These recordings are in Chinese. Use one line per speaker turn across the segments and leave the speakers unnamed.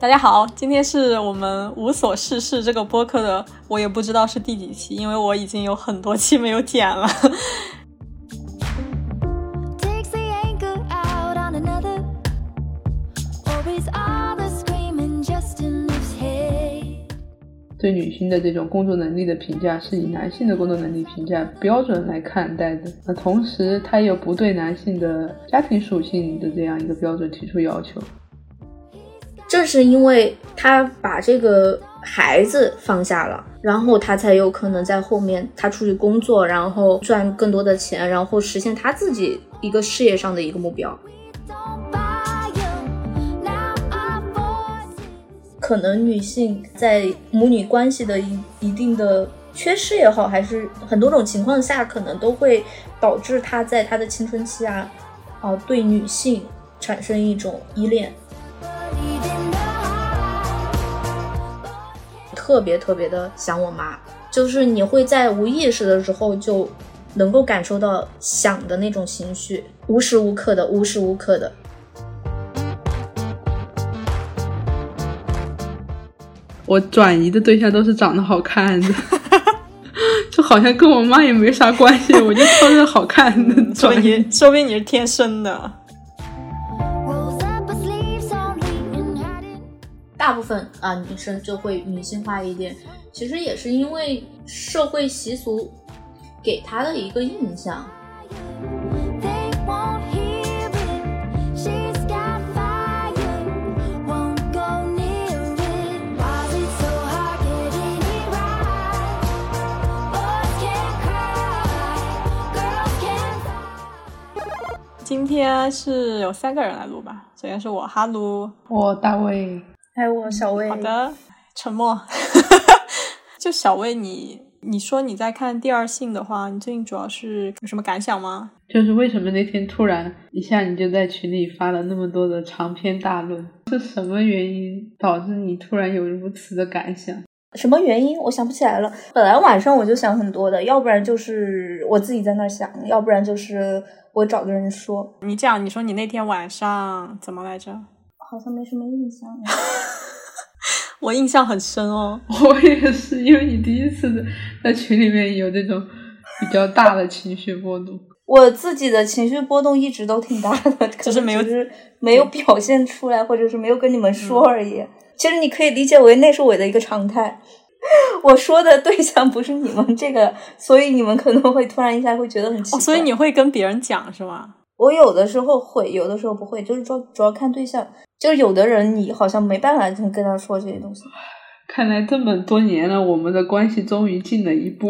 大家好，今天是我们无所事事这个播客的，我也不知道是第几期，因为我已经有很多期没有剪了。
对女性的这种工作能力的评价是以男性的工作能力评价标准来看待的，那同时他又不对男性的家庭属性的这样一个标准提出要求。
正是因为他把这个孩子放下了，然后他才有可能在后面他出去工作，然后赚更多的钱，然后实现他自己一个事业上的一个目标。可能女性在母女关系的一一定的缺失也好，还是很多种情况下，可能都会导致她在她的青春期啊，啊，对女性产生一种依恋。特别特别的想我妈，就是你会在无意识的时候就能够感受到想的那种情绪，无时无刻的，无时无刻的。
我转移的对象都是长得好看的，就好像跟我妈也没啥关系，我就挑着好看的转移，
说明你是天生的。
大部分啊，女生就会女性化一点，其实也是因为社会习俗给她的一个印象。
今天是有三个人来录吧？首先是我哈喽，
我大卫。
还有我小魏，
好的，沉默。就小魏，你你说你在看《第二性》的话，你最近主要是有什么感想吗？
就是为什么那天突然一下你就在群里发了那么多的长篇大论？是什么原因导致你突然有如此的感想？
什么原因？我想不起来了。本来晚上我就想很多的，要不然就是我自己在那想，要不然就是我找个人说。
你讲，你说你那天晚上怎么来着？
好像没什么印象，
我印象很深哦。
我也是，因为你第一次在群里面有这种比较大的情绪波动。
我自己的情绪波动一直都挺大的，
只是没有是
没有表现出来，或者是没有跟你们说而已。其实你可以理解为那是我的一个常态。我说的对象不是你们这个，所以你们可能会突然一下会觉得很奇怪。
所以你会跟别人讲是吗？
我有的时候会，有的时候不会，就是说主要看对象。就是有的人，你好像没办法跟他说这些东西。
看来这么多年了，我们的关系终于进了一步。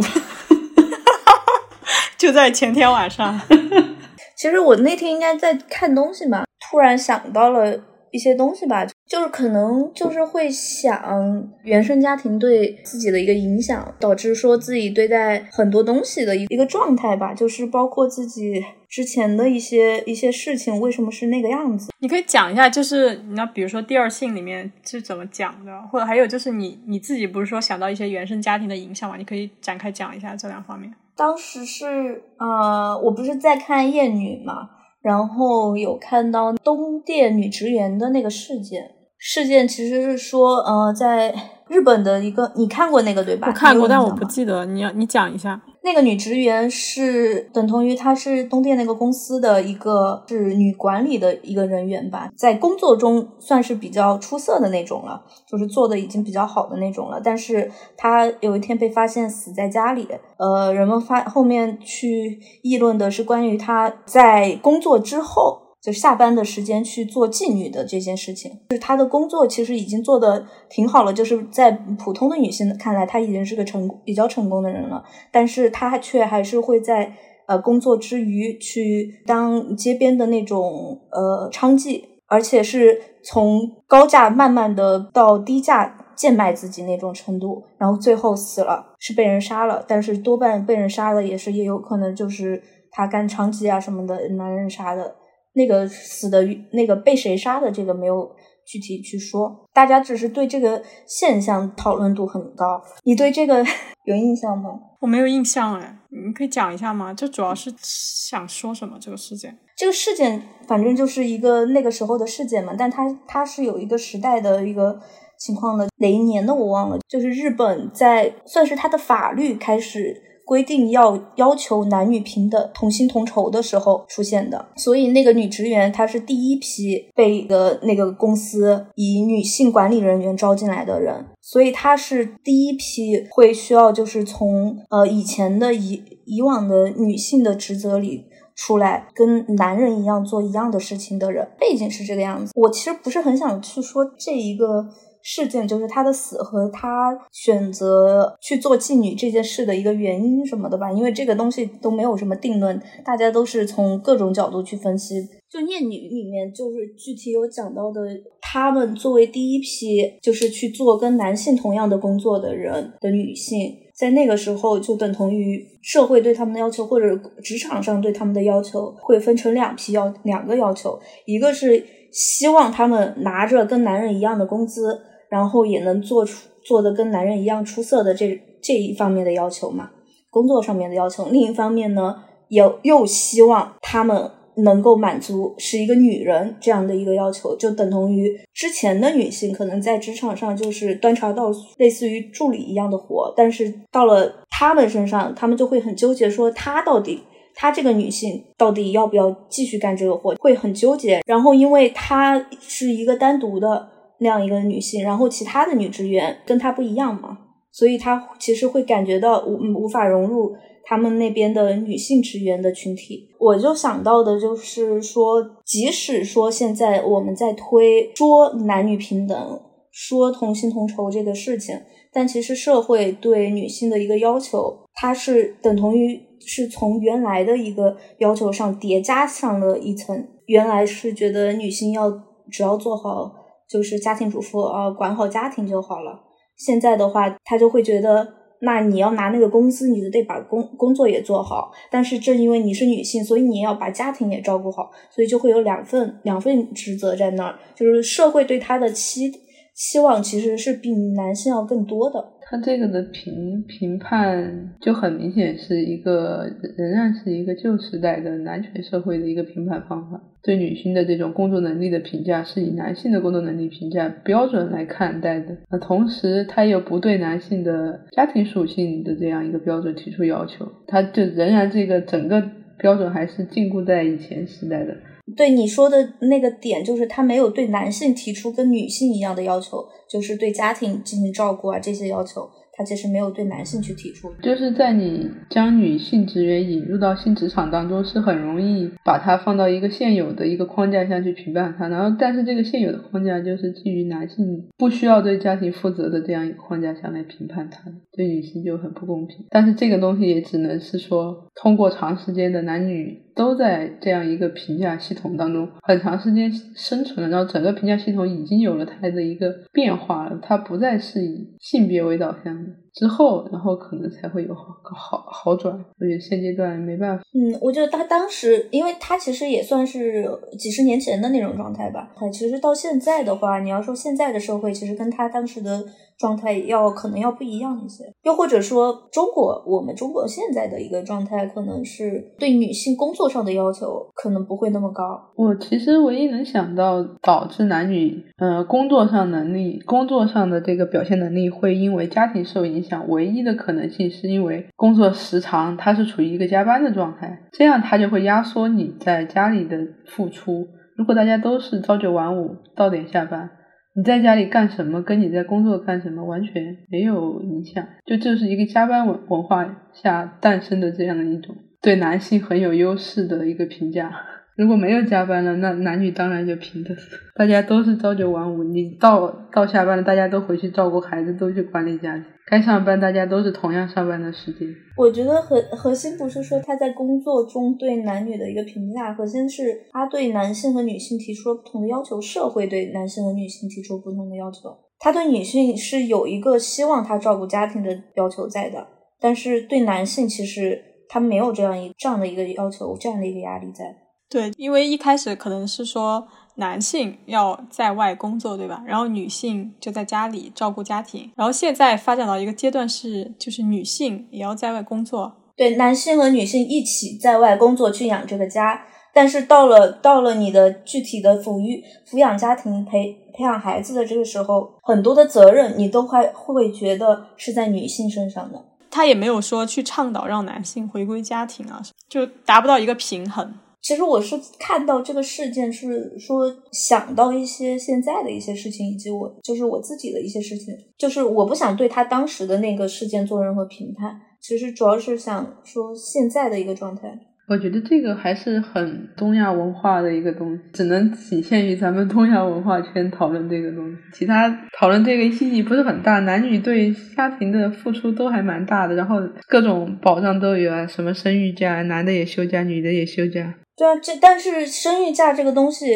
就在前天晚上，
其实我那天应该在看东西嘛，突然想到了。一些东西吧，就是可能就是会想原生家庭对自己的一个影响，导致说自己对待很多东西的一一个状态吧，就是包括自己之前的一些一些事情为什么是那个样子。
你可以讲一下，就是你要比如说第二性里面是怎么讲的，或者还有就是你你自己不是说想到一些原生家庭的影响嘛？你可以展开讲一下这两方面。
当时是呃，我不是在看《厌女》嘛。然后有看到东电女职员的那个事件，事件其实是说，呃，在日本的一个，你看过那个对吧？
我看过，但我不记得。你要你讲一下。
那个女职员是等同于她是东电那个公司的一个是女管理的一个人员吧，在工作中算是比较出色的那种了，就是做的已经比较好的那种了。但是她有一天被发现死在家里，呃，人们发后面去议论的是关于她在工作之后。就下班的时间去做妓女的这件事情，就是她的工作其实已经做的挺好了，就是在普通的女性看来，她已经是个成比较成功的人了，但是她却还是会在呃工作之余去当街边的那种呃娼妓，而且是从高价慢慢的到低价贱卖自己那种程度，然后最后死了，是被人杀了，但是多半被人杀了也是也有可能就是他干娼妓啊什么的男人杀的。那个死的那个被谁杀的这个没有具体去说。大家只是对这个现象讨论度很高。你对这个 有印象吗？
我没有印象哎，你可以讲一下吗？就主要是想说什么这个事件？
这个事件反正就是一个那个时候的事件嘛，但它它是有一个时代的一个情况的，哪一年的我忘了。就是日本在算是它的法律开始。规定要要求男女平等、同薪同酬的时候出现的，所以那个女职员她是第一批被的那个公司以女性管理人员招进来的人，所以她是第一批会需要就是从呃以前的以以往的女性的职责里出来，跟男人一样做一样的事情的人。背景是这个样子，我其实不是很想去说这一个。事件就是他的死和他选择去做妓女这件事的一个原因什么的吧，因为这个东西都没有什么定论，大家都是从各种角度去分析。就《念女》里面就是具体有讲到的，他们作为第一批就是去做跟男性同样的工作的人的女性，在那个时候就等同于社会对他们的要求或者职场上对他们的要求会分成两批要两个要求，一个是希望他们拿着跟男人一样的工资。然后也能做出做的跟男人一样出色的这这一方面的要求嘛，工作上面的要求。另一方面呢，又又希望他们能够满足是一个女人这样的一个要求，就等同于之前的女性可能在职场上就是端茶倒水，类似于助理一样的活，但是到了他们身上，他们就会很纠结，说她到底她这个女性到底要不要继续干这个活，会很纠结。然后因为她是一个单独的。那样一个女性，然后其他的女职员跟她不一样嘛，所以她其实会感觉到无无法融入他们那边的女性职员的群体。我就想到的就是说，即使说现在我们在推说男女平等、说同薪同酬这个事情，但其实社会对女性的一个要求，它是等同于是从原来的一个要求上叠加上了一层。原来是觉得女性要只要做好。就是家庭主妇，啊，管好家庭就好了。现在的话，他就会觉得，那你要拿那个工资，你就得把工工作也做好。但是正因为你是女性，所以你要把家庭也照顾好，所以就会有两份两份职责在那儿。就是社会对他的期希望其实是比男性要更多的。
他这个的评评判就很明显是一个仍然是一个旧时代的男权社会的一个评判方法，对女性的这种工作能力的评价是以男性的工作能力评价标准来看待的。那同时，他又不对男性的家庭属性的这样一个标准提出要求，他就仍然这个整个标准还是禁锢在以前时代的。
对你说的那个点，就是他没有对男性提出跟女性一样的要求，就是对家庭进行照顾啊这些要求。他其实没有对男性去提出，
就是在你将女性职员引入到性职场当中，是很容易把它放到一个现有的一个框架下去评判它。然后，但是这个现有的框架就是基于男性不需要对家庭负责的这样一个框架下来评判它，对女性就很不公平。但是这个东西也只能是说，通过长时间的男女都在这样一个评价系统当中很长时间生存了，然后整个评价系统已经有了它的一个变化了，它不再是以性别为导向的。之后，然后可能才会有好好好转。我觉得现阶段没办法。
嗯，我觉得他当时，因为他其实也算是几十年前的那种状态吧。其实到现在的话，你要说现在的社会，其实跟他当时的。状态要可能要不一样一些，又或者说中国我们中国现在的一个状态，可能是对女性工作上的要求可能不会那么高。
我其实唯一能想到导致男女呃工作上能力、工作上的这个表现能力会因为家庭受影响，唯一的可能性是因为工作时长，它是处于一个加班的状态，这样它就会压缩你在家里的付出。如果大家都是朝九晚五，到点下班。你在家里干什么，跟你在工作干什么完全没有影响，就这是一个加班文文化下诞生的这样的一种对男性很有优势的一个评价。如果没有加班了，那男女当然就平等，大家都是朝九晚五，你到到下班了，大家都回去照顾孩子，都去管理家庭。该上班，大家都是同样上班的时间。
我觉得核核心不是说他在工作中对男女的一个评价，核心是他对男性和女性提出了不同的要求，社会对男性和女性提出不同的要求。他对女性是有一个希望他照顾家庭的要求在的，但是对男性其实他没有这样一这样的一个要求，这样的一个压力在。
对，因为一开始可能是说男性要在外工作，对吧？然后女性就在家里照顾家庭。然后现在发展到一个阶段是，就是女性也要在外工作。
对，男性和女性一起在外工作去养这个家。但是到了到了你的具体的抚育抚养家庭培培养孩子的这个时候，很多的责任你都会会觉得是在女性身上的。
他也没有说去倡导让男性回归家庭啊，就达不到一个平衡。
其实我是看到这个事件，是说想到一些现在的一些事情，以及我就是我自己的一些事情，就是我不想对他当时的那个事件做任何评判。其实主要是想说现在的一个状态。
我觉得这个还是很东亚文化的一个东西，只能体现于咱们东亚文化圈讨论这个东西。其他讨论这个意义不是很大。男女对家庭的付出都还蛮大的，然后各种保障都有啊，什么生育假，男的也休假，女的也休假。
对啊，这但是生育假这个东西。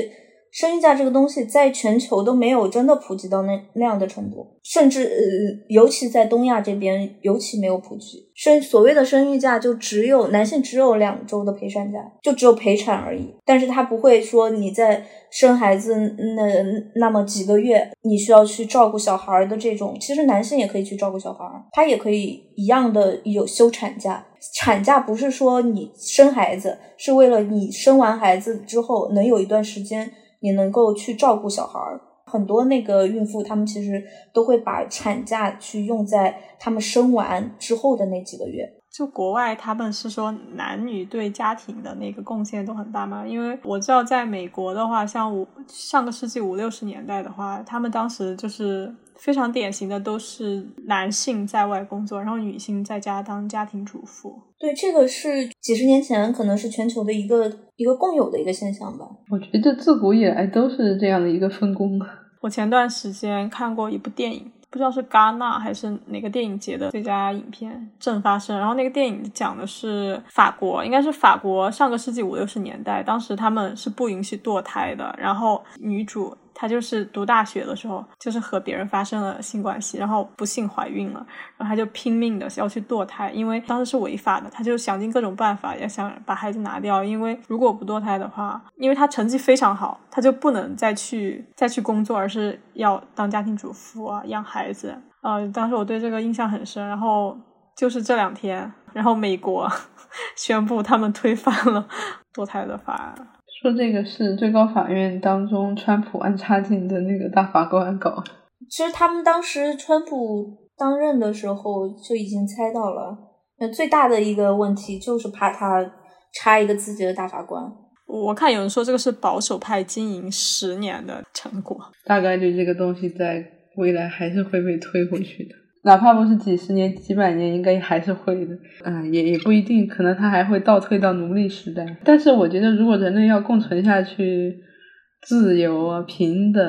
生育假这个东西在全球都没有真的普及到那那样的程度，甚至呃，尤其在东亚这边尤其没有普及。生所谓的生育假就只有男性只有两周的陪产假，就只有陪产而已。但是他不会说你在生孩子那那么几个月，你需要去照顾小孩的这种，其实男性也可以去照顾小孩，他也可以一样的有休产假。产假不是说你生孩子，是为了你生完孩子之后能有一段时间。你能够去照顾小孩，很多那个孕妇，她们其实都会把产假去用在她们生完之后的那几个月。
就国外他们是说男女对家庭的那个贡献都很大吗？因为我知道在美国的话，像五上个世纪五六十年代的话，他们当时就是非常典型的都是男性在外工作，然后女性在家当家庭主妇。
对，这个是几十年前可能是全球的一个一个共有的一个现象吧。
我觉得自古以来都是这样的一个分工。
我前段时间看过一部电影。不知道是戛纳还是哪个电影节的最佳影片《正发生》，然后那个电影讲的是法国，应该是法国上个世纪五六十年代，当时他们是不允许堕胎的，然后女主。她就是读大学的时候，就是和别人发生了性关系，然后不幸怀孕了，然后她就拼命的要去堕胎，因为当时是违法的，她就想尽各种办法要想把孩子拿掉，因为如果不堕胎的话，因为她成绩非常好，她就不能再去再去工作，而是要当家庭主妇啊，养孩子。呃，当时我对这个印象很深。然后就是这两天，然后美国 宣布他们推翻了 堕胎的法案。
说这个是最高法院当中川普安插进的那个大法官搞的。
其实他们当时川普当任的时候就已经猜到了，那最大的一个问题就是怕他插一个自己的大法官。
我看有人说这个是保守派经营十年的成果，
大概率这个东西在未来还是会被推回去的。哪怕不是几十年、几百年，应该还是会的。嗯，也也不一定，可能它还会倒退到奴隶时代。但是我觉得，如果人类要共存下去，自由啊、平等，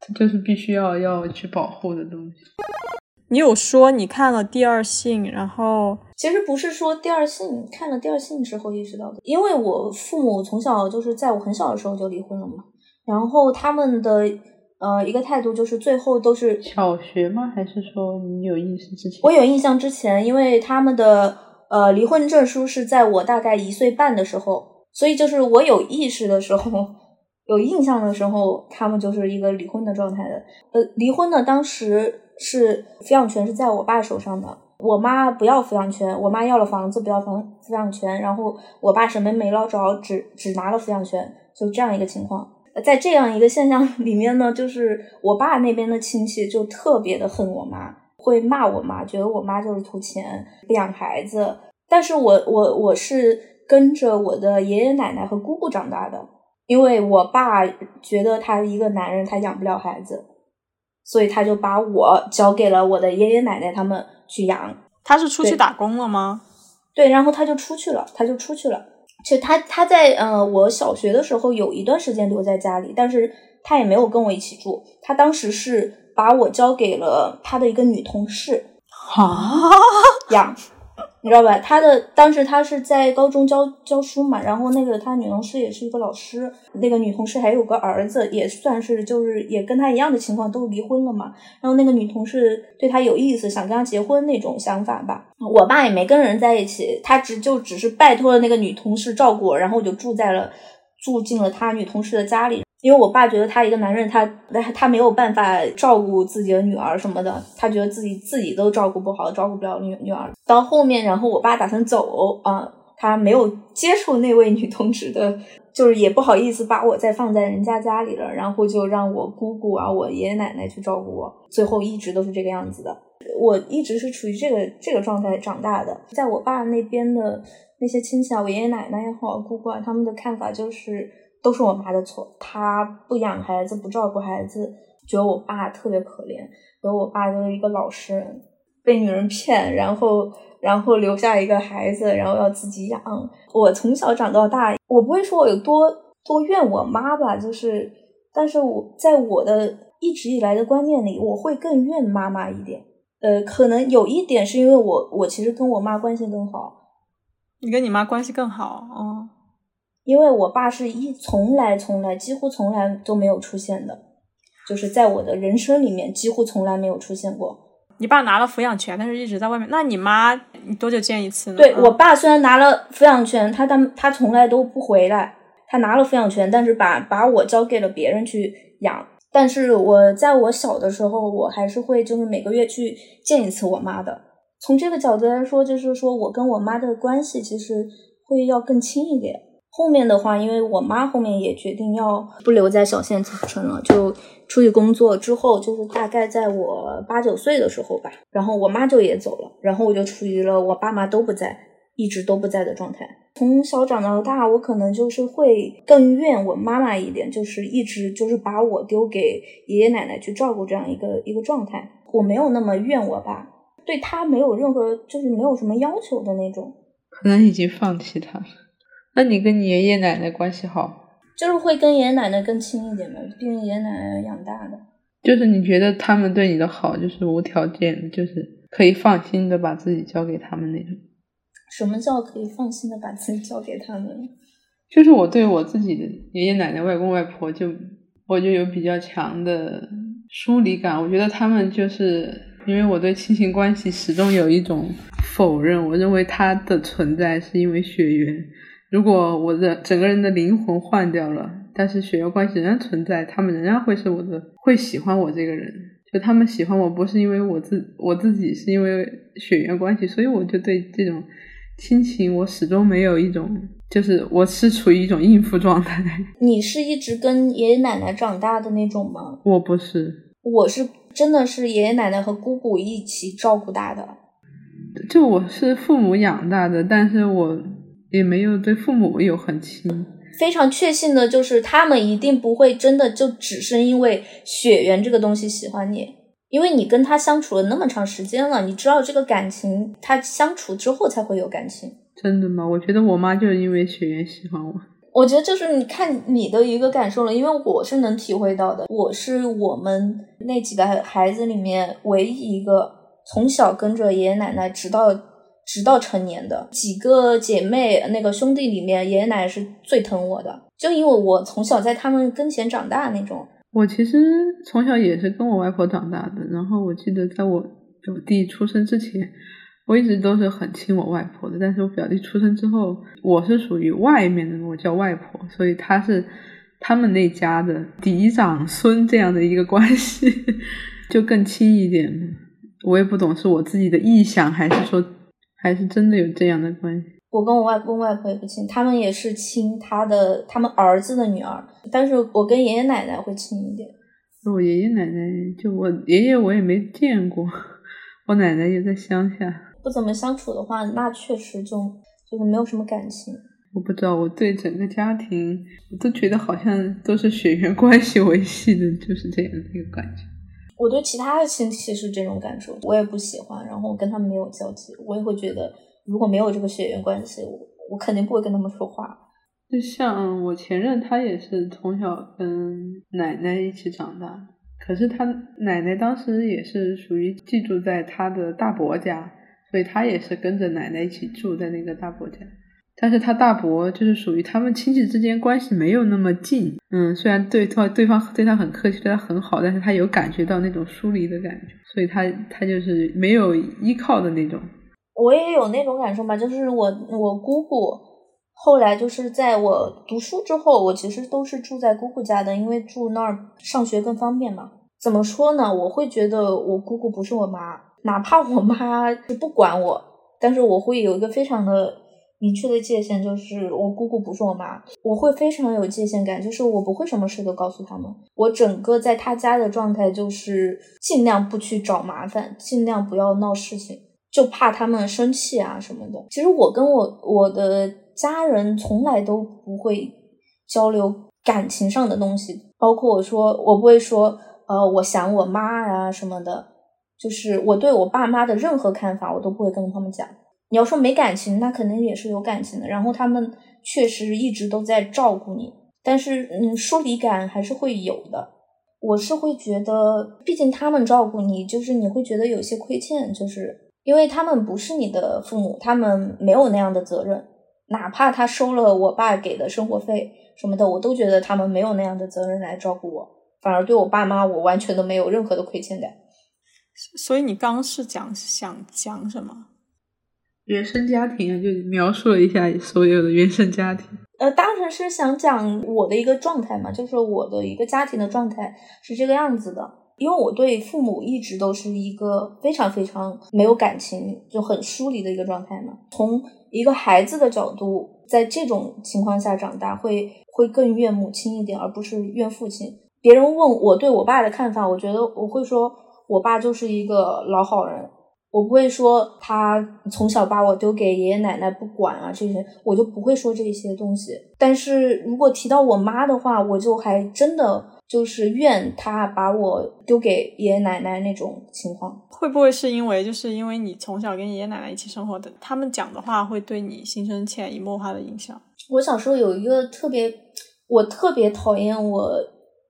这就是必须要要去保护的东西。
你有说你看了《第二性》，然后
其实不是说《第二性》看了《第二性》之后意识到的，因为我父母从小就是在我很小的时候就离婚了嘛，然后他们的。呃，一个态度就是最后都是
小学吗？还是说你有意识之前？
我有印象之前，因为他们的呃离婚证书是在我大概一岁半的时候，所以就是我有意识的时候、有印象的时候，他们就是一个离婚的状态的。呃，离婚呢，当时是抚养权是在我爸手上的，我妈不要抚养权，我妈要了房子不要房抚养权，然后我爸什么没捞着，只只拿了抚养权，就这样一个情况。在这样一个现象 里面呢，就是我爸那边的亲戚就特别的恨我妈，会骂我妈，觉得我妈就是图钱不养孩子。但是我我我是跟着我的爷爷奶奶和姑姑长大的，因为我爸觉得他一个男人他养不了孩子，所以他就把我交给了我的爷爷奶奶他们去养。
他是出去打工了吗？
对，然后他就出去了，他就出去了。其实他他在呃我小学的时候有一段时间留在家里，但是他也没有跟我一起住。他当时是把我交给了他的一个女同事
啊
养。你知道吧？他的当时他是在高中教教书嘛，然后那个他女同事也是一个老师，那个女同事还有个儿子，也算是就是也跟他一样的情况，都离婚了嘛。然后那个女同事对他有意思，想跟他结婚那种想法吧。我爸也没跟人在一起，他只就只是拜托了那个女同事照顾我，然后我就住在了住进了他女同事的家里。因为我爸觉得他一个男人，他他没有办法照顾自己的女儿什么的，他觉得自己自己都照顾不好，照顾不了女女儿。到后面，然后我爸打算走啊，他没有接触那位女同志的，就是也不好意思把我再放在人家家里了，然后就让我姑姑啊，我爷爷奶奶去照顾我。最后一直都是这个样子的，我一直是处于这个这个状态长大的。在我爸那边的那些亲戚啊，我爷爷奶奶也好，姑姑啊，他们的看法就是。都是我妈的错，她不养孩子，不照顾孩子，觉得我爸特别可怜，觉得我爸就是一个老实人，被女人骗，然后然后留下一个孩子，然后要自己养。我从小长到大，我不会说我有多多怨我妈吧，就是，但是我在我的一直以来的观念里，我会更怨妈妈一点。呃，可能有一点是因为我我其实跟我妈关系更好，
你跟你妈关系更好，哦。
因为我爸是一从来从来几乎从来都没有出现的，就是在我的人生里面几乎从来没有出现过。
你爸拿了抚养权，但是一直在外面。那你妈你多久见一次呢？
对我爸虽然拿了抚养权，他他他从来都不回来。他拿了抚养权，但是把把我交给了别人去养。但是我在我小的时候，我还是会就是每个月去见一次我妈的。从这个角度来说，就是说我跟我妈的关系其实会要更亲一点。后面的话，因为我妈后面也决定要不留在小县城了，就出去工作。之后就是大概在我八九岁的时候吧，然后我妈就也走了，然后我就处于了我爸妈都不在，一直都不在的状态。从小长到大，我可能就是会更怨我妈妈一点，就是一直就是把我丢给爷爷奶奶去照顾这样一个一个状态。我没有那么怨我爸，对他没有任何就是没有什么要求的那种，
可能已经放弃他了。那你跟你爷爷奶奶关系好，
就是会跟爷爷奶奶更亲一点嘛，毕竟爷爷奶奶养大的。
就是你觉得他们对你的好，就是无条件的，就是可以放心的把自己交给他们那种。
什么叫可以放心的把自己交给他们？
就是我对我自己的爷爷奶奶、外公外婆，就我就有比较强的疏离感。我觉得他们就是因为我对亲情关系始终有一种否认，我认为他的存在是因为血缘。如果我的整个人的灵魂换掉了，但是血缘关系仍然存在，他们仍然会是我的，会喜欢我这个人。就他们喜欢我不是因为我自我自己，是因为血缘关系，所以我就对这种亲情，我始终没有一种，就是我是处于一种应付状态。
你是一直跟爷爷奶奶长大的那种吗？
我不是，
我是真的是爷爷奶奶和姑姑一起照顾大的。
就我是父母养大的，但是我。也没有对父母有很亲，
非常确信的就是他们一定不会真的就只是因为血缘这个东西喜欢你，因为你跟他相处了那么长时间了，你知道这个感情，他相处之后才会有感情。
真的吗？我觉得我妈就是因为血缘喜欢我。
我觉得就是你看你的一个感受了，因为我是能体会到的，我是我们那几个孩子里面唯一一个从小跟着爷爷奶奶直到。直到成年的几个姐妹，那个兄弟里面，爷爷奶奶是最疼我的，就因为我从小在他们跟前长大那种。
我其实从小也是跟我外婆长大的，然后我记得在我表弟出生之前，我一直都是很亲我外婆的。但是我表弟出生之后，我是属于外面的，我叫外婆，所以他是他们那家的嫡长孙这样的一个关系，就更亲一点。我也不懂是我自己的臆想，还是说。还是真的有这样的关系。
我跟我外公外婆也不亲，他们也是亲他的他们儿子的女儿，但是我跟爷爷奶奶会亲一点。
我爷爷奶奶就我爷爷我也没见过，我奶奶也在乡下，
不怎么相处的话，那确实就就是没有什么感情。
我不知道，我对整个家庭我都觉得好像都是血缘关系维系的，就是这样的一个感觉。
我对其他的亲戚是这种感受，我也不喜欢，然后我跟他们没有交集，我也会觉得如果没有这个血缘关系，我我肯定不会跟他们说话。
就像我前任，他也是从小跟奶奶一起长大，可是他奶奶当时也是属于寄住在他的大伯家，所以他也是跟着奶奶一起住在那个大伯家。但是他大伯就是属于他们亲戚之间关系没有那么近，嗯，虽然对他对方对他很客气，对他很好，但是他有感觉到那种疏离的感觉，所以他他就是没有依靠的那种。
我也有那种感受吧，就是我我姑姑后来就是在我读书之后，我其实都是住在姑姑家的，因为住那儿上学更方便嘛。怎么说呢？我会觉得我姑姑不是我妈，哪怕我妈 是不管我，但是我会有一个非常的明确的界限，就是我姑姑不是我妈，我会非常有界限感，就是我不会什么事都告诉他们。我整个在他家的状态就是尽量不去找麻烦，尽量不要闹事情，就怕他们生气啊什么的。其实我跟我我的家人从来都不会交流感情上的东西，包括我说我不会说。呃，我想我妈呀什么的，就是我对我爸妈的任何看法，我都不会跟他们讲。你要说没感情，那肯定也是有感情的。然后他们确实一直都在照顾你，但是嗯，疏离感还是会有的。我是会觉得，毕竟他们照顾你，就是你会觉得有些亏欠，就是因为他们不是你的父母，他们没有那样的责任。哪怕他收了我爸给的生活费什么的，我都觉得他们没有那样的责任来照顾我。反而对我爸妈，我完全都没有任何的亏欠感。
所以你刚是讲想讲什么？
原生家庭，就描述了一下所有的原生家庭。
呃，当时是想讲我的一个状态嘛，就是我的一个家庭的状态是这个样子的。因为我对父母一直都是一个非常非常没有感情，就很疏离的一个状态嘛。从一个孩子的角度，在这种情况下长大，会会更怨母亲一点，而不是怨父亲。别人问我对我爸的看法，我觉得我会说，我爸就是一个老好人，我不会说他从小把我丢给爷爷奶奶不管啊这些，我就不会说这些东西。但是如果提到我妈的话，我就还真的就是怨他把我丢给爷爷奶奶那种情况。
会不会是因为就是因为你从小跟爷爷奶奶一起生活的，他们讲的话会对你形成潜移默化的影响？
我小时候有一个特别，我特别讨厌我。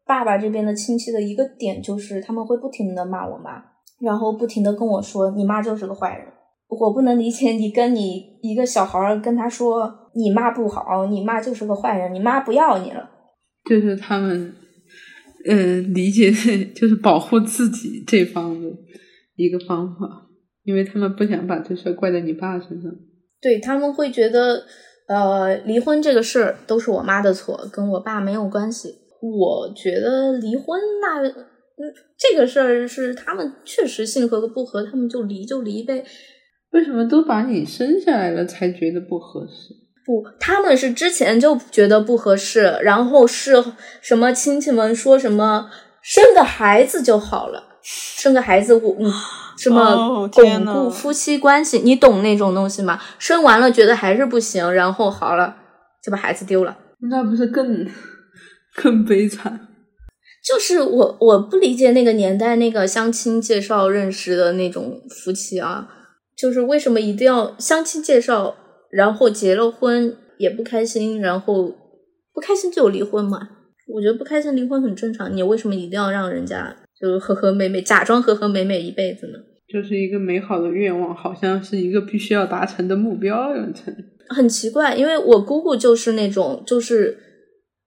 爸爸这边的亲戚的一个点就是他们会不停的骂我妈，然后不停的跟我说你妈就是个坏人。我不能理解你跟你一个小孩儿跟他说你妈不好，你妈就是个坏人，你妈不要你了。
就是他们，嗯，理解 就是保护自己这方的一个方法，因为他们不想把这事怪在你爸身上。
对他们会觉得，呃，离婚这个事儿都是我妈的错，跟我爸没有关系。我觉得离婚那，嗯，这个事儿是他们确实性格不合，他们就离就离呗。
为什么都把你生下来了才觉得不合适？
不，他们是之前就觉得不合适，然后是什么亲戚们说什么生个孩子就好了，生个孩子我嗯什么巩固夫妻关系，你懂那种东西吗？生完了觉得还是不行，然后好了就把孩子丢了，
那不是更？更悲惨，
就是我我不理解那个年代那个相亲介绍认识的那种夫妻啊，就是为什么一定要相亲介绍，然后结了婚也不开心，然后不开心就有离婚嘛？我觉得不开心离婚很正常，你为什么一定要让人家就和和美美，假装和和美美一辈子呢？
就是一个美好的愿望，好像是一个必须要达成的目标，成
很奇怪，因为我姑姑就是那种就是。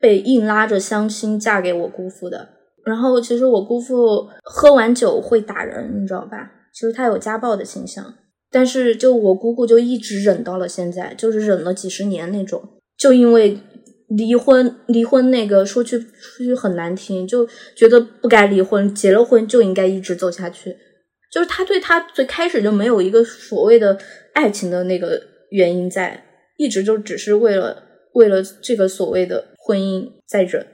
被硬拉着相亲嫁给我姑父的，然后其实我姑父喝完酒会打人，你知道吧？其实他有家暴的倾向，但是就我姑姑就一直忍到了现在，就是忍了几十年那种。就因为离婚，离婚那个说句说句很难听，就觉得不该离婚，结了婚就应该一直走下去。就是他对他最开始就没有一个所谓的爱情的那个原因在，一直就只是为了为了这个所谓的。婚姻再忍，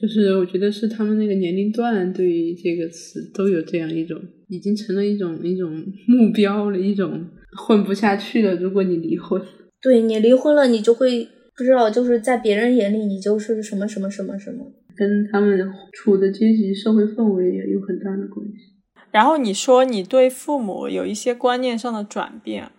就是我觉得是他们那个年龄段对于这个词都有这样一种，已经成了一种一种目标了，一种混不下去了。如果你离婚，
对你离婚了，你就会不知道，就是在别人眼里你就是什么什么什么什么，
跟他们处的阶级社会氛围也有很大的关系。
然后你说你对父母有一些观念上的转变。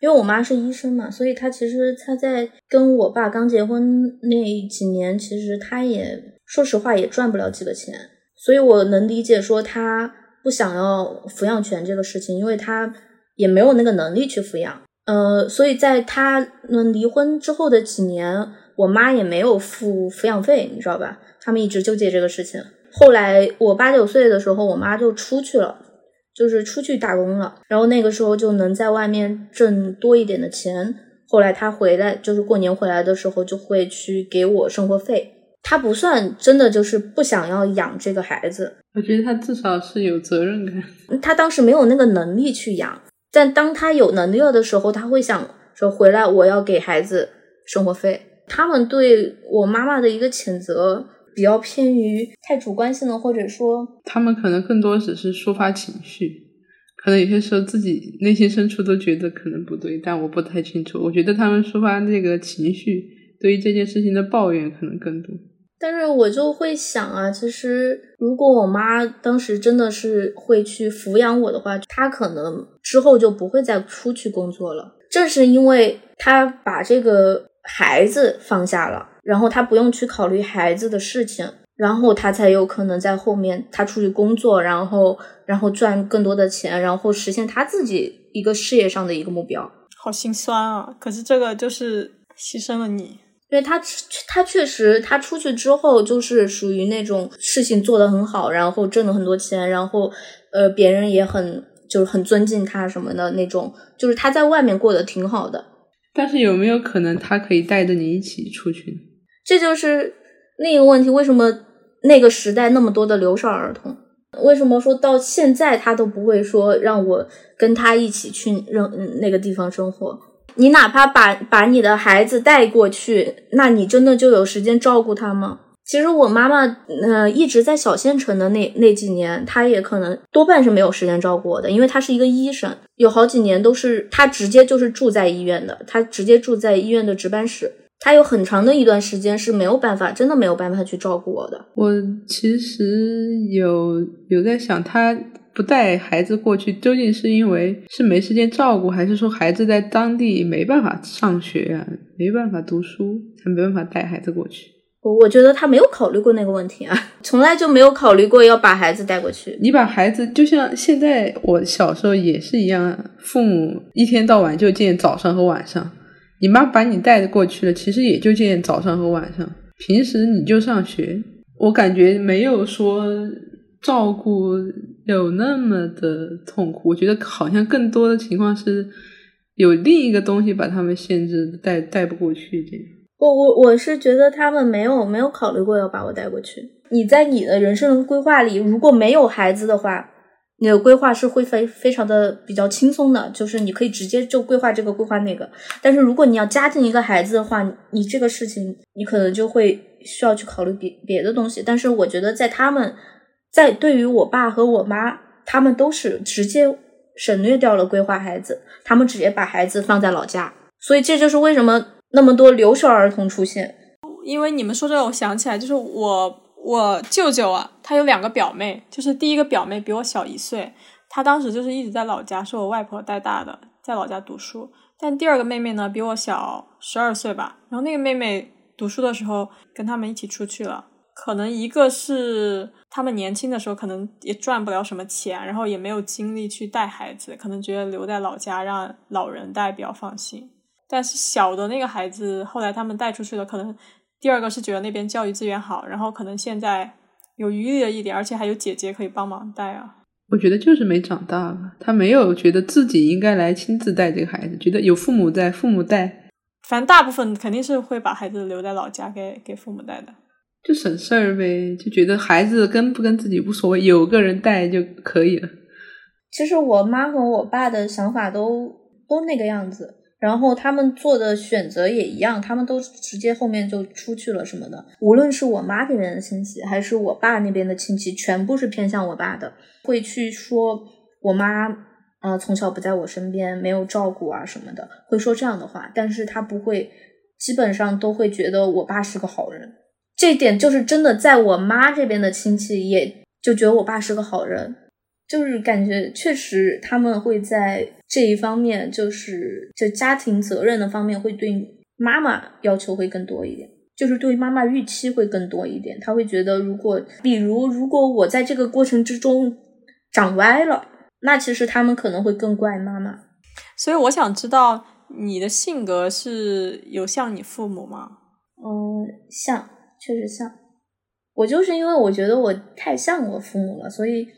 因为我妈是医生嘛，所以她其实她在跟我爸刚结婚那几年，其实她也说实话也赚不了几个钱，所以我能理解说她不想要抚养权这个事情，因为她也没有那个能力去抚养。呃，所以在他们离婚之后的几年，我妈也没有付抚养费，你知道吧？他们一直纠结这个事情。后来我八九岁的时候，我妈就出去了。就是出去打工了，然后那个时候就能在外面挣多一点的钱，后来他回来，就是过年回来的时候，就会去给我生活费。他不算真的就是不想要养这个孩子，
我觉得他至少是有责任感。
他当时没有那个能力去养，但当他有能力了的时候，他会想说回来我要给孩子生活费。他们对我妈妈的一个谴责比较偏于太主观性的，或者说
他们可能更多只是抒发情绪，可能有些时候自己内心深处都觉得可能不对，但我不太清楚。我觉得他们抒发这个情绪，对于这件事情的抱怨可能更多。
但是我就会想啊，其实如果我妈当时真的是会去抚养我的话，她可能之后就不会再出去工作了。正是因为她把这个孩子放下了，然后他不用去考虑孩子的事情，然后他才有可能在后面他出去工作，然后然后赚更多的钱，然后实现他自己一个事业上的一个目标。
好心酸啊！可是这个就是牺牲了你。
因为他他确实，他出去之后就是属于那种事情做得很好，然后挣了很多钱，然后呃，别人也很就是很尊敬他什么的那种，就是他在外面过得挺好的。
但是有没有可能他可以带着你一起出去？
这就是另一个问题。为什么那个时代那么多的留守儿童？为什么说到现在他都不会说让我跟他一起去任那个地方生活？你哪怕把把你的孩子带过去，那你真的就有时间照顾他吗？其实我妈妈，呃，一直在小县城的那那几年，她也可能多半是没有时间照顾我的，因为她是一个医生，有好几年都是她直接就是住在医院的，她直接住在医院的值班室，她有很长的一段时间是没有办法，真的没有办法去照顾我的。
我其实有有在想他。不带孩子过去，究竟是因为是没时间照顾，还是说孩子在当地没办法上学呀，没办法读书，才没办法带孩子过去？
我我觉得他没有考虑过那个问题啊，从来就没有考虑过要把孩子带过去。
你把孩子就像现在我小时候也是一样，父母一天到晚就见早上和晚上，你妈把你带着过去了，其实也就见早上和晚上，平时你就上学。我感觉没有说。照顾有那么的痛苦，我觉得好像更多的情况是有另一个东西把他们限制，带带不过去这样。
我我我是觉得他们没有没有考虑过要把我带过去。你在你的人生规划里，如果没有孩子的话，你的规划是会非非常的比较轻松的，就是你可以直接就规划这个规划那个。但是如果你要加进一个孩子的话，你这个事情你可能就会需要去考虑别别的东西。但是我觉得在他们。在对于我爸和我妈，他们都是直接省略掉了规划孩子，他们直接把孩子放在老家，所以这就是为什么那么多留守儿童出现。
因为你们说这个，我想起来，就是我我舅舅啊，他有两个表妹，就是第一个表妹比我小一岁，她当时就是一直在老家，是我外婆带大的，在老家读书。但第二个妹妹呢，比我小十二岁吧，然后那个妹妹读书的时候跟他们一起出去了。可能一个是他们年轻的时候可能也赚不了什么钱，然后也没有精力去带孩子，可能觉得留在老家让老人带比较放心。但是小的那个孩子后来他们带出去了，可能第二个是觉得那边教育资源好，然后可能现在有余力了一点，而且还有姐姐可以帮忙带啊。
我觉得就是没长大吧，他没有觉得自己应该来亲自带这个孩子，觉得有父母在，父母带。
反正大部分肯定是会把孩子留在老家给给父母带的。
就省事儿呗，就觉得孩子跟不跟自己无所谓，有个人带就可以了。
其实我妈和我爸的想法都都那个样子，然后他们做的选择也一样，他们都直接后面就出去了什么的。无论是我妈这边的亲戚，还是我爸那边的亲戚，全部是偏向我爸的，会去说我妈，呃，从小不在我身边，没有照顾啊什么的，会说这样的话。但是他不会，基本上都会觉得我爸是个好人。这点就是真的，在我妈这边的亲戚也就觉得我爸是个好人，就是感觉确实他们会在这一方面，就是就家庭责任的方面会对妈妈要求会更多一点，就是对妈妈预期会更多一点。他会觉得，如果比如如果我在这个过程之中长歪了，那其实他们可能会更怪妈妈。
所以我想知道你的性格是有像你父母吗？
嗯，像。确实像我，就是因为我觉得我太像我父母了，所以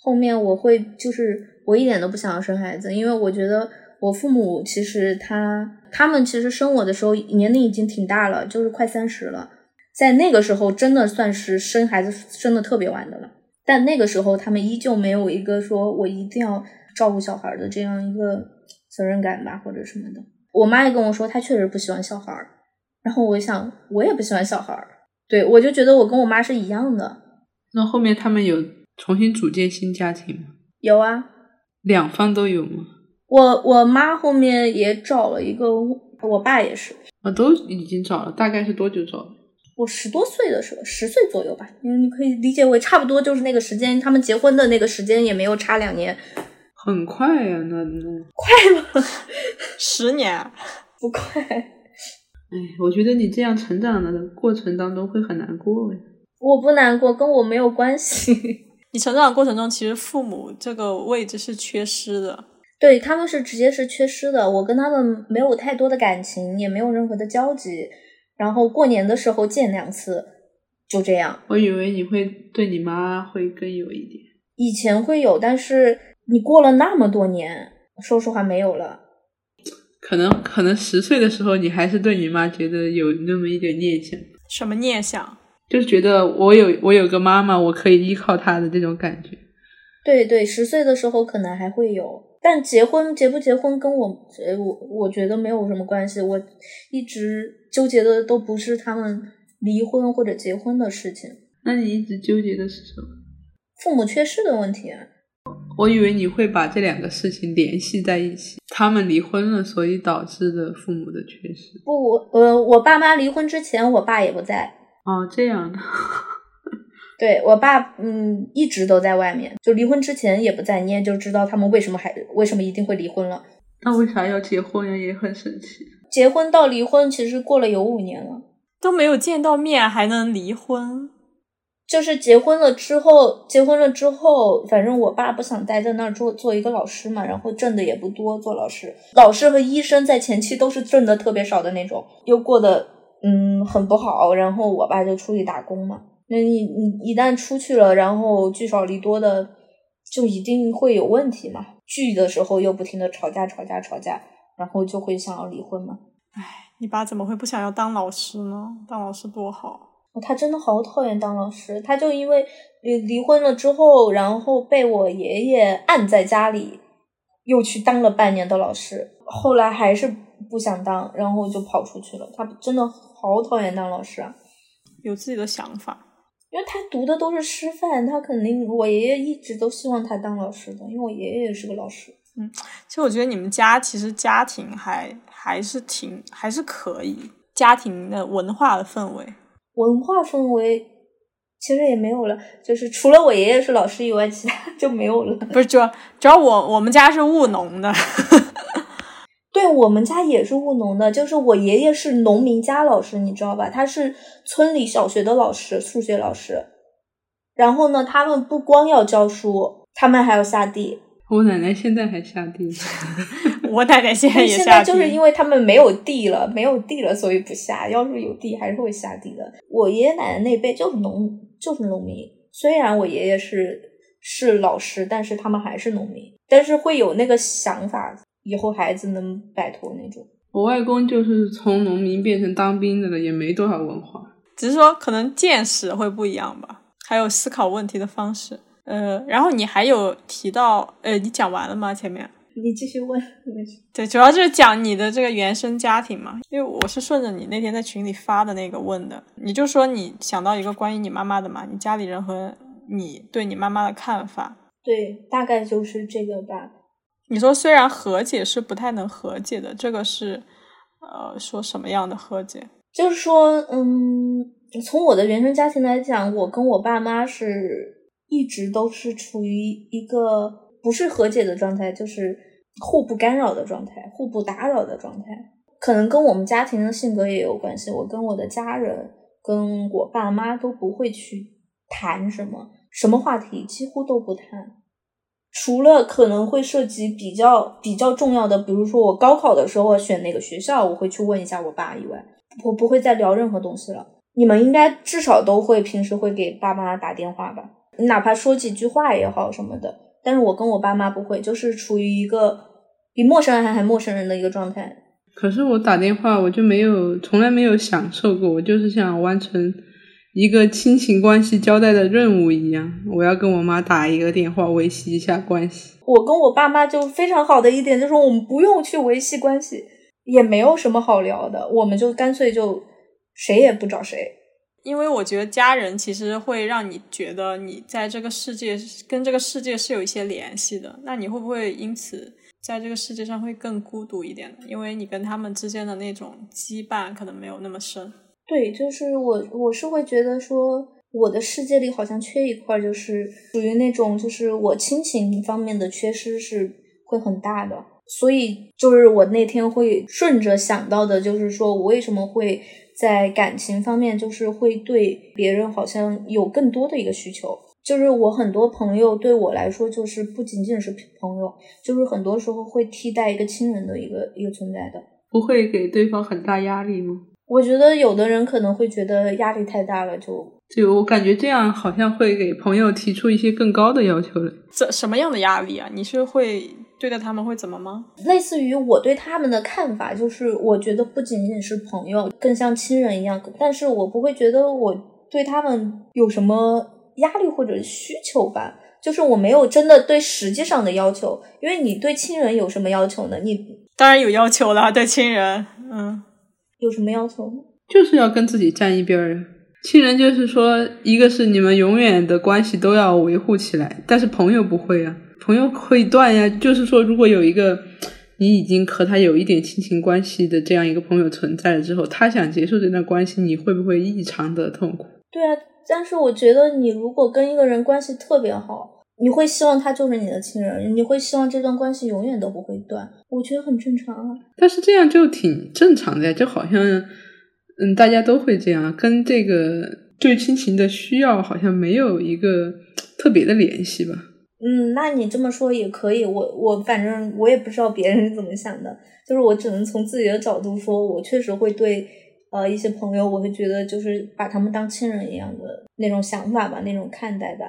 后面我会就是我一点都不想要生孩子，因为我觉得我父母其实他他们其实生我的时候年龄已经挺大了，就是快三十了，在那个时候真的算是生孩子生的特别晚的了。但那个时候他们依旧没有一个说我一定要照顾小孩的这样一个责任感吧，或者什么的。我妈也跟我说，她确实不喜欢小孩儿。然后我想，我也不喜欢小孩儿。对我就觉得我跟我妈是一样的。
那后面他们有重新组建新家庭吗？
有啊，
两方都有吗？
我我妈后面也找了一个，我爸也是。
啊，都已经找了，大概是多久找的？
我十多岁的时候，十岁左右吧，因为你可以理解为差不多就是那个时间，他们结婚的那个时间也没有差两年，
很快呀，那那
快吗？
十年
不快。
哎，我觉得你这样成长的过程当中会很难过哎。
我不难过，跟我没有关系。
你成长过程中，其实父母这个位置是缺失的。
对他们是直接是缺失的，我跟他们没有太多的感情，也没有任何的交集。然后过年的时候见两次，就这样。
我以为你会对你妈会更有一点。
以前会有，但是你过了那么多年，说实话没有了。
可能可能十岁的时候，你还是对你妈觉得有那么一点念想。
什么念想？
就是觉得我有我有个妈妈，我可以依靠她的这种感觉。
对对，十岁的时候可能还会有，但结婚结不结婚跟我呃我我觉得没有什么关系。我一直纠结的都不是他们离婚或者结婚的事情。
那你一直纠结的是什么？
父母缺失的问题啊。
我以为你会把这两个事情联系在一起，他们离婚了，所以导致的父母的缺失。
不，我呃，我爸妈离婚之前，我爸也不在。
哦，这样的。
对我爸，嗯，一直都在外面，就离婚之前也不在，你也就知道他们为什么还为什么一定会离婚了。
那为啥要结婚呀？也很神奇。
结婚到离婚其实过了有五年了，
都没有见到面还能离婚？
就是结婚了之后，结婚了之后，反正我爸不想待在那儿做做一个老师嘛，然后挣的也不多，做老师，老师和医生在前期都是挣的特别少的那种，又过得嗯很不好，然后我爸就出去打工嘛。那你你一旦出去了，然后聚少离多的，就一定会有问题嘛。聚的时候又不停的吵架吵架吵架，然后就会想要离婚嘛。
唉，你爸怎么会不想要当老师呢？当老师多好。
他真的好讨厌当老师，他就因为离离婚了之后，然后被我爷爷按在家里，又去当了半年的老师，后来还是不想当，然后就跑出去了。他真的好讨厌当老师啊，
有自己的想法。
因为他读的都是师范，他肯定我爷爷一直都希望他当老师的，因为我爷爷也是个老师。
嗯，其实我觉得你们家其实家庭还还是挺还是可以，家庭的文化的氛围。
文化氛围其实也没有了，就是除了我爷爷是老师以外，其他就没有了。
不是，主要主要我我们家是务农的，
对我们家也是务农的，就是我爷爷是农民家老师，你知道吧？他是村里小学的老师，数学老师。然后呢，他们不光要教书，他们还要下地。
我奶奶现在还下地，
我奶奶现在也
现
下地。
在就是因为他们没有地了，没有地了，所以不下。要是有地，还是会下地的。我爷爷奶奶那辈就是农，就是农民。虽然我爷爷是是老师，但是他们还是农民，但是会有那个想法，以后孩子能摆脱那种。
我外公就是从农民变成当兵的了，也没多少文化。
只是说可能见识会不一样吧，还有思考问题的方式。呃，然后你还有提到，呃，你讲完了吗？前面
你继续问，没事。
对，主要就是讲你的这个原生家庭嘛，因为我是顺着你那天在群里发的那个问的，你就说你想到一个关于你妈妈的嘛，你家里人和你对你妈妈的看法。
对，大概就是这个吧。
你说虽然和解是不太能和解的，这个是呃说什么样的和解？
就是说，嗯，从我的原生家庭来讲，我跟我爸妈是。一直都是处于一个不是和解的状态，就是互不干扰的状态，互不打扰的状态。可能跟我们家庭的性格也有关系。我跟我的家人，跟我爸妈都不会去谈什么什么话题，几乎都不谈。除了可能会涉及比较比较重要的，比如说我高考的时候选哪个学校，我会去问一下我爸以外，我不会再聊任何东西了。你们应该至少都会平时会给爸妈打电话吧？哪怕说几句话也好什么的，但是我跟我爸妈不会，就是处于一个比陌生人还还陌生人的一个状态。
可是我打电话，我就没有从来没有享受过，我就是想完成一个亲情关系交代的任务一样，我要跟我妈打一个电话，维系一下关系。
我跟我爸妈就非常好的一点就是，我们不用去维系关系，也没有什么好聊的，我们就干脆就谁也不找谁。
因为我觉得家人其实会让你觉得你在这个世界跟这个世界是有一些联系的，那你会不会因此在这个世界上会更孤独一点呢？因为你跟他们之间的那种羁绊可能没有那么深。
对，就是我我是会觉得说，我的世界里好像缺一块，就是属于那种就是我亲情方面的缺失是会很大的，所以就是我那天会顺着想到的，就是说我为什么会。在感情方面，就是会对别人好像有更多的一个需求。就是我很多朋友对我来说，就是不仅仅是朋友，就是很多时候会替代一个亲人的一个一个存在的。
不会给对方很大压力吗？
我觉得有的人可能会觉得压力太大了，就
就我感觉这样好像会给朋友提出一些更高的要求了。
这什么样的压力啊？你是会？对待他们会怎么吗？
类似于我对他们的看法，就是我觉得不仅仅是朋友，更像亲人一样。但是我不会觉得我对他们有什么压力或者需求吧。就是我没有真的对实际上的要求。因为你对亲人有什么要求呢？你
当然有要求了，对亲人，嗯，
有什么要求吗？
就是要跟自己站一边儿。亲人就是说，一个是你们永远的关系都要维护起来，但是朋友不会啊。朋友可以断呀，就是说，如果有一个你已经和他有一点亲情关系的这样一个朋友存在了之后，他想结束这段关系，你会不会异常的痛苦？
对啊，但是我觉得你如果跟一个人关系特别好，你会希望他就是你的亲人，你会希望这段关系永远都不会断，我觉得很正常啊。
但是这样就挺正常的呀，就好像嗯，大家都会这样，跟这个对亲情的需要好像没有一个特别的联系吧。
嗯，那你这么说也可以。我我反正我也不知道别人是怎么想的，就是我只能从自己的角度说，我确实会对呃一些朋友，我会觉得就是把他们当亲人一样的那种想法吧，那种看待吧。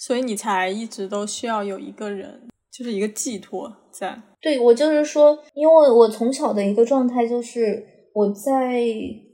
所以你才一直都需要有一个人，就是一个寄托在。
对，我就是说，因为我从小的一个状态就是我在